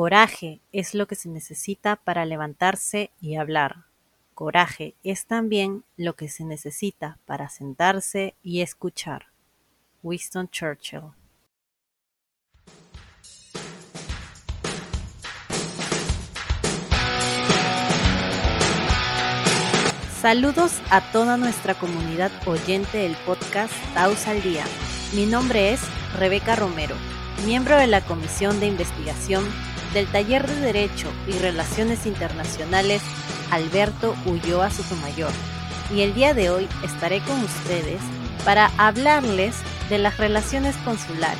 Coraje es lo que se necesita para levantarse y hablar. Coraje es también lo que se necesita para sentarse y escuchar. Winston Churchill Saludos a toda nuestra comunidad oyente del podcast Taos al Día. Mi nombre es Rebeca Romero, miembro de la Comisión de Investigación del Taller de Derecho y Relaciones Internacionales Alberto Ulloa Sotomayor. Y el día de hoy estaré con ustedes para hablarles de las relaciones consulares.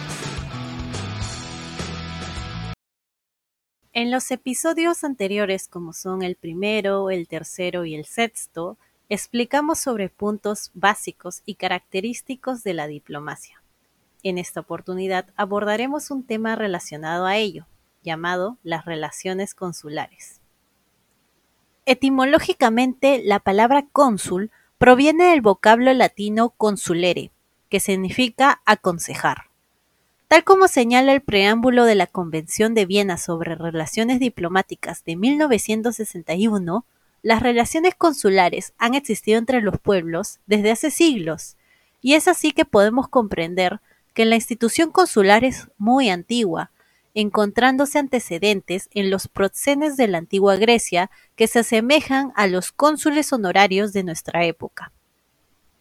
En los episodios anteriores, como son el primero, el tercero y el sexto, explicamos sobre puntos básicos y característicos de la diplomacia. En esta oportunidad abordaremos un tema relacionado a ello, llamado las relaciones consulares. Etimológicamente, la palabra cónsul proviene del vocablo latino consulere, que significa aconsejar. Tal como señala el preámbulo de la Convención de Viena sobre Relaciones Diplomáticas de 1961, las relaciones consulares han existido entre los pueblos desde hace siglos, y es así que podemos comprender que la institución consular es muy antigua, encontrándose antecedentes en los procenes de la antigua Grecia que se asemejan a los cónsules honorarios de nuestra época.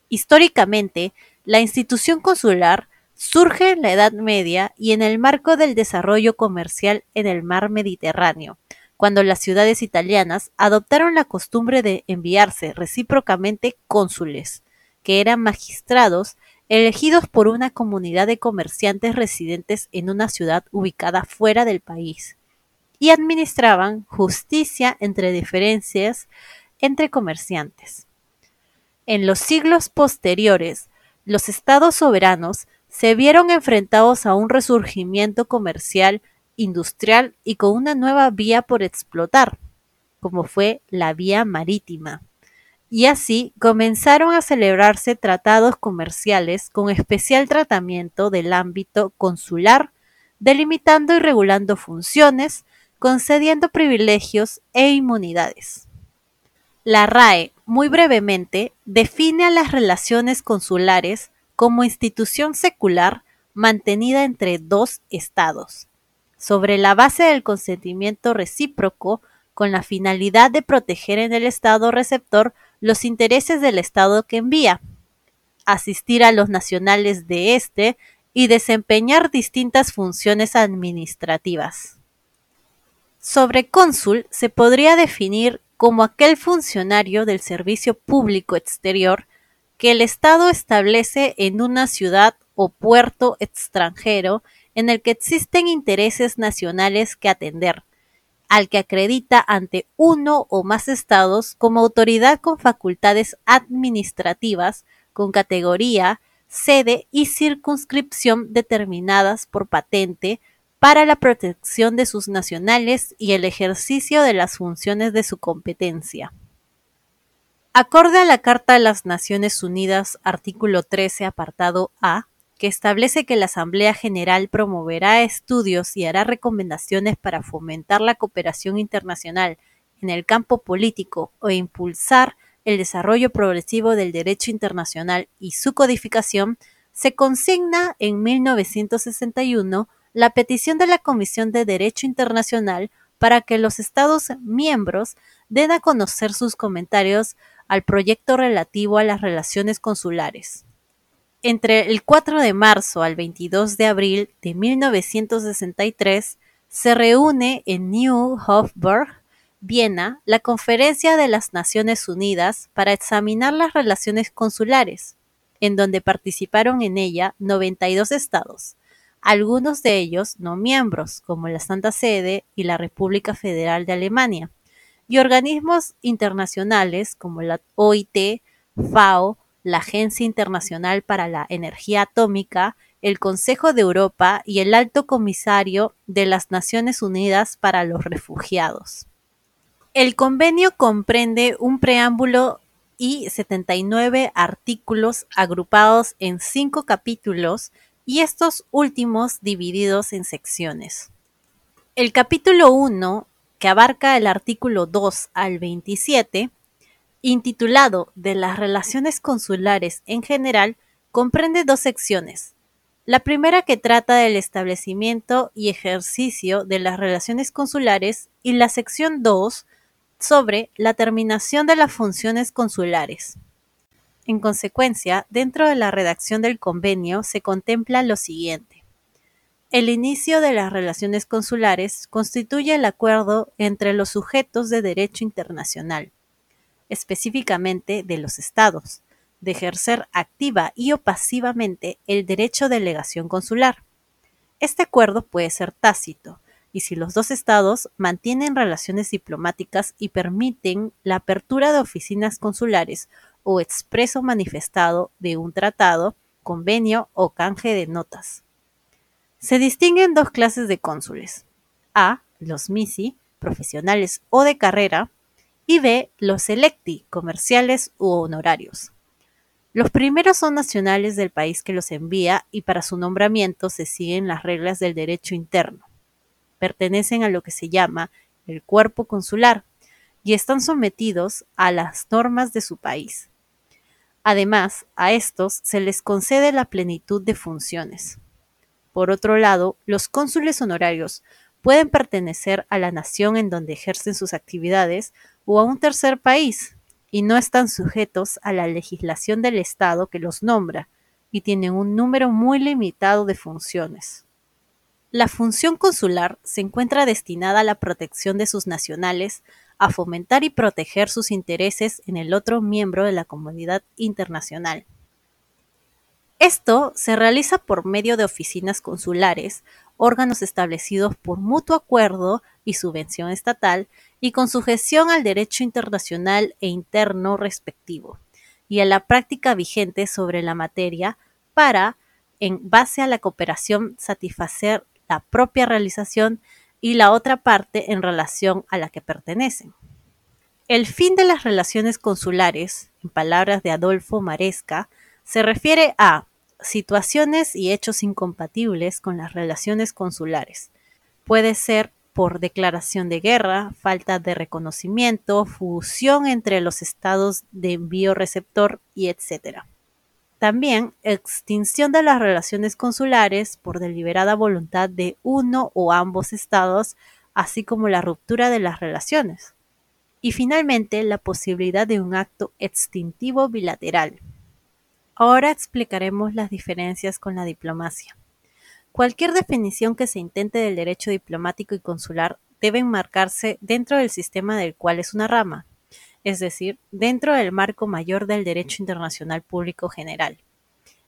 Históricamente, la institución consular surge en la Edad Media y en el marco del desarrollo comercial en el mar Mediterráneo, cuando las ciudades italianas adoptaron la costumbre de enviarse recíprocamente cónsules, que eran magistrados elegidos por una comunidad de comerciantes residentes en una ciudad ubicada fuera del país, y administraban justicia entre diferencias entre comerciantes. En los siglos posteriores, los estados soberanos se vieron enfrentados a un resurgimiento comercial, industrial y con una nueva vía por explotar, como fue la vía marítima y así comenzaron a celebrarse tratados comerciales con especial tratamiento del ámbito consular, delimitando y regulando funciones, concediendo privilegios e inmunidades. La RAE, muy brevemente, define a las relaciones consulares como institución secular mantenida entre dos estados, sobre la base del consentimiento recíproco con la finalidad de proteger en el estado receptor los intereses del Estado que envía, asistir a los nacionales de éste y desempeñar distintas funciones administrativas. Sobre cónsul se podría definir como aquel funcionario del servicio público exterior que el Estado establece en una ciudad o puerto extranjero en el que existen intereses nacionales que atender, al que acredita ante uno o más estados como autoridad con facultades administrativas, con categoría, sede y circunscripción determinadas por patente para la protección de sus nacionales y el ejercicio de las funciones de su competencia. Acorde a la Carta de las Naciones Unidas, artículo 13, apartado A, que establece que la Asamblea General promoverá estudios y hará recomendaciones para fomentar la cooperación internacional en el campo político o impulsar el desarrollo progresivo del derecho internacional y su codificación, se consigna en 1961 la petición de la Comisión de Derecho Internacional para que los Estados miembros den a conocer sus comentarios al proyecto relativo a las relaciones consulares. Entre el 4 de marzo al 22 de abril de 1963 se reúne en New Hofburg, Viena, la Conferencia de las Naciones Unidas para examinar las relaciones consulares, en donde participaron en ella 92 estados, algunos de ellos no miembros, como la Santa Sede y la República Federal de Alemania, y organismos internacionales como la OIT, FAO, la Agencia Internacional para la Energía Atómica, el Consejo de Europa y el Alto Comisario de las Naciones Unidas para los Refugiados. El convenio comprende un preámbulo y 79 artículos agrupados en cinco capítulos y estos últimos divididos en secciones. El capítulo 1, que abarca el artículo 2 al 27, intitulado De las relaciones consulares en general, comprende dos secciones. La primera que trata del establecimiento y ejercicio de las relaciones consulares y la sección 2 sobre la terminación de las funciones consulares. En consecuencia, dentro de la redacción del convenio se contempla lo siguiente. El inicio de las relaciones consulares constituye el acuerdo entre los sujetos de derecho internacional, específicamente de los estados, de ejercer activa y o pasivamente el derecho de delegación consular. Este acuerdo puede ser tácito, y si los dos estados mantienen relaciones diplomáticas y permiten la apertura de oficinas consulares o expreso manifestado de un tratado, convenio o canje de notas. Se distinguen dos clases de cónsules. A. Los MISI, profesionales o de carrera, y B. Los electi, comerciales u honorarios. Los primeros son nacionales del país que los envía y para su nombramiento se siguen las reglas del derecho interno. Pertenecen a lo que se llama el cuerpo consular y están sometidos a las normas de su país. Además, a estos se les concede la plenitud de funciones. Por otro lado, los cónsules honorarios pueden pertenecer a la nación en donde ejercen sus actividades o a un tercer país, y no están sujetos a la legislación del Estado que los nombra, y tienen un número muy limitado de funciones. La función consular se encuentra destinada a la protección de sus nacionales, a fomentar y proteger sus intereses en el otro miembro de la comunidad internacional. Esto se realiza por medio de oficinas consulares, órganos establecidos por mutuo acuerdo y subvención estatal, y con sujeción al derecho internacional e interno respectivo, y a la práctica vigente sobre la materia para, en base a la cooperación, satisfacer la propia realización y la otra parte en relación a la que pertenecen. El fin de las relaciones consulares, en palabras de Adolfo Maresca, se refiere a situaciones y hechos incompatibles con las relaciones consulares. Puede ser por declaración de guerra, falta de reconocimiento, fusión entre los estados de envío receptor y etc. También extinción de las relaciones consulares por deliberada voluntad de uno o ambos estados, así como la ruptura de las relaciones. Y finalmente, la posibilidad de un acto extintivo bilateral. Ahora explicaremos las diferencias con la diplomacia. Cualquier definición que se intente del derecho diplomático y consular debe enmarcarse dentro del sistema del cual es una rama, es decir, dentro del marco mayor del derecho internacional público general.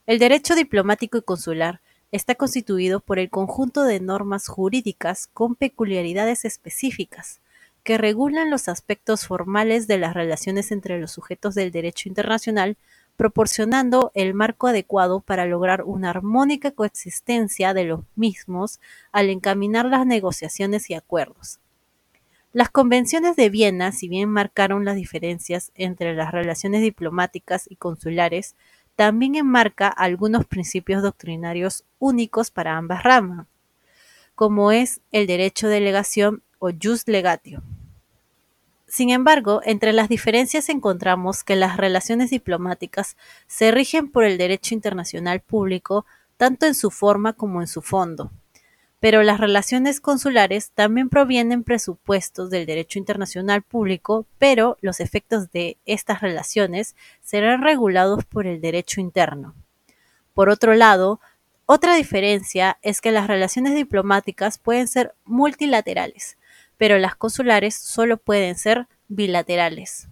El derecho diplomático y consular está constituido por el conjunto de normas jurídicas con peculiaridades específicas, que regulan los aspectos formales de las relaciones entre los sujetos del derecho internacional, proporcionando el marco adecuado para lograr una armónica coexistencia de los mismos al encaminar las negociaciones y acuerdos. Las convenciones de Viena, si bien marcaron las diferencias entre las relaciones diplomáticas y consulares, también enmarca algunos principios doctrinarios únicos para ambas ramas, como es el derecho de delegación o jus legatio. Sin embargo, entre las diferencias encontramos que las relaciones diplomáticas se rigen por el derecho internacional público tanto en su forma como en su fondo pero las relaciones consulares también provienen presupuestos del derecho internacional público, pero los efectos de estas relaciones serán regulados por el derecho interno. Por otro lado, otra diferencia es que las relaciones diplomáticas pueden ser multilaterales, pero las consulares solo pueden ser bilaterales.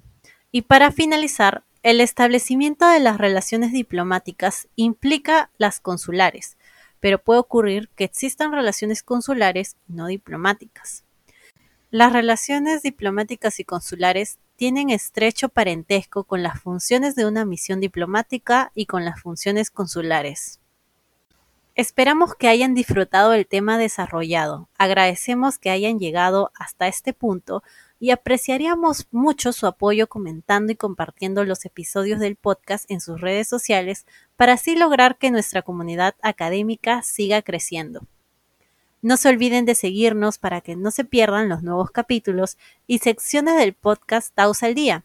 Y para finalizar, el establecimiento de las relaciones diplomáticas implica las consulares, pero puede ocurrir que existan relaciones consulares y no diplomáticas. Las relaciones diplomáticas y consulares tienen estrecho parentesco con las funciones de una misión diplomática y con las funciones consulares. Esperamos que hayan disfrutado el tema desarrollado. Agradecemos que hayan llegado hasta este punto y apreciaríamos mucho su apoyo comentando y compartiendo los episodios del podcast en sus redes sociales para así lograr que nuestra comunidad académica siga creciendo. No se olviden de seguirnos para que no se pierdan los nuevos capítulos y secciones del podcast Taos al Día.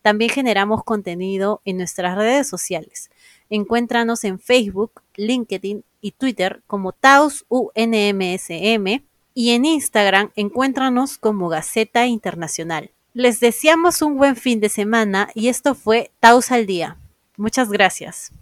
También generamos contenido en nuestras redes sociales. Encuéntranos en Facebook, LinkedIn y Twitter como Taos UNMSM y en Instagram encuéntranos como Gaceta Internacional. Les deseamos un buen fin de semana y esto fue Taos al Día. Muchas gracias.